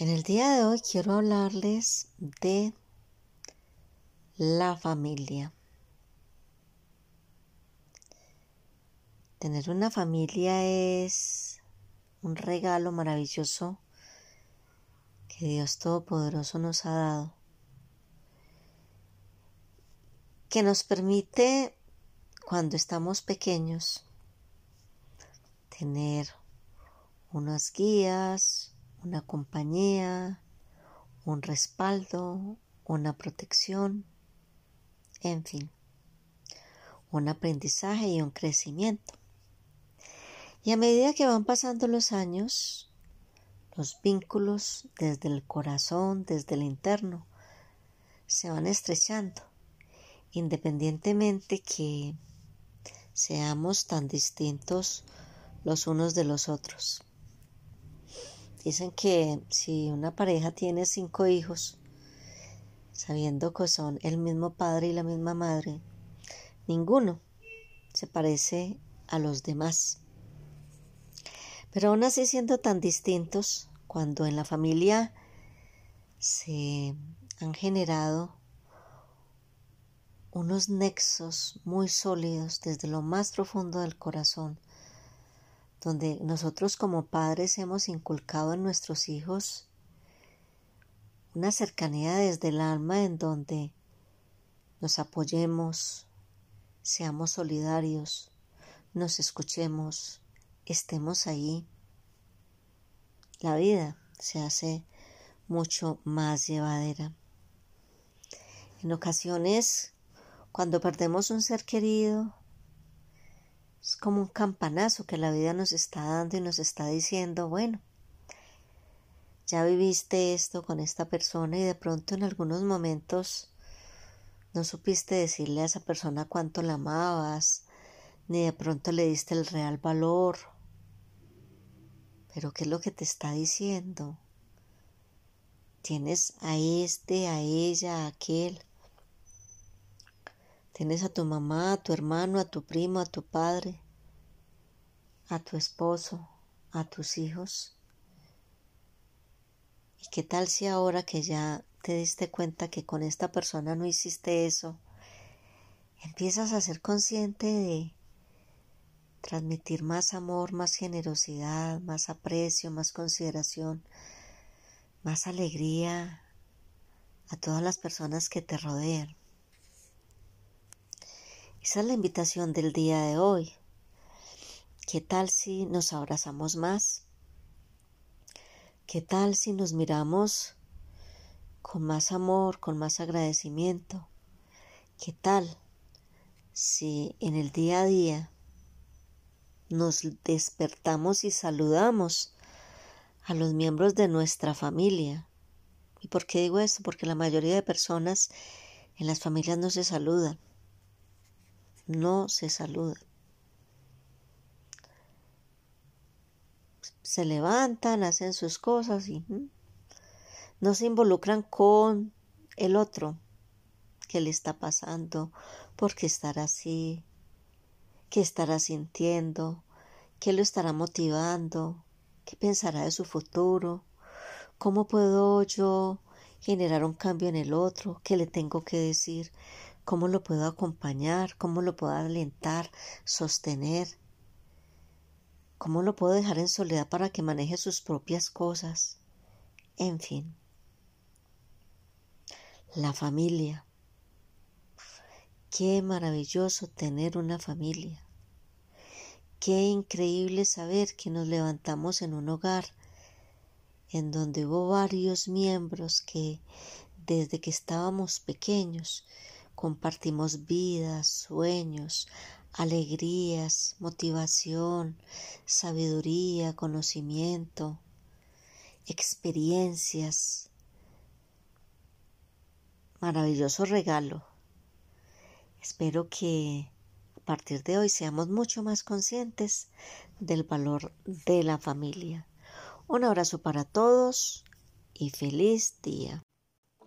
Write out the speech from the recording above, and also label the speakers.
Speaker 1: En el día de hoy quiero hablarles de la familia. Tener una familia es un regalo maravilloso que Dios Todopoderoso nos ha dado, que nos permite, cuando estamos pequeños, tener unas guías, una compañía, un respaldo, una protección, en fin, un aprendizaje y un crecimiento. Y a medida que van pasando los años, los vínculos desde el corazón, desde el interno, se van estrechando, independientemente que seamos tan distintos los unos de los otros. Dicen que si una pareja tiene cinco hijos, sabiendo que son el mismo padre y la misma madre, ninguno se parece a los demás. Pero aún así siendo tan distintos, cuando en la familia se han generado unos nexos muy sólidos desde lo más profundo del corazón, donde nosotros como padres hemos inculcado en nuestros hijos una cercanía desde el alma en donde nos apoyemos, seamos solidarios, nos escuchemos, estemos ahí. La vida se hace mucho más llevadera. En ocasiones, cuando perdemos un ser querido, es como un campanazo que la vida nos está dando y nos está diciendo, bueno, ya viviste esto con esta persona y de pronto en algunos momentos no supiste decirle a esa persona cuánto la amabas, ni de pronto le diste el real valor. Pero ¿qué es lo que te está diciendo? Tienes a este, a ella, a aquel Tienes a tu mamá, a tu hermano, a tu primo, a tu padre, a tu esposo, a tus hijos. ¿Y qué tal si ahora que ya te diste cuenta que con esta persona no hiciste eso, empiezas a ser consciente de transmitir más amor, más generosidad, más aprecio, más consideración, más alegría a todas las personas que te rodean? Esa es la invitación del día de hoy. ¿Qué tal si nos abrazamos más? ¿Qué tal si nos miramos con más amor, con más agradecimiento? ¿Qué tal si en el día a día nos despertamos y saludamos a los miembros de nuestra familia? ¿Y por qué digo esto? Porque la mayoría de personas en las familias no se saludan no se saludan. Se levantan, hacen sus cosas y no se involucran con el otro. ¿Qué le está pasando? ¿Por qué estará así? ¿Qué estará sintiendo? ¿Qué lo estará motivando? ¿Qué pensará de su futuro? ¿Cómo puedo yo generar un cambio en el otro? ¿Qué le tengo que decir? Cómo lo puedo acompañar, cómo lo puedo alentar, sostener, cómo lo puedo dejar en soledad para que maneje sus propias cosas, en fin. La familia. Qué maravilloso tener una familia. Qué increíble saber que nos levantamos en un hogar en donde hubo varios miembros que desde que estábamos pequeños compartimos vidas, sueños, alegrías, motivación, sabiduría, conocimiento, experiencias. Maravilloso regalo. Espero que a partir de hoy seamos mucho más conscientes del valor de la familia. Un abrazo para todos y feliz día.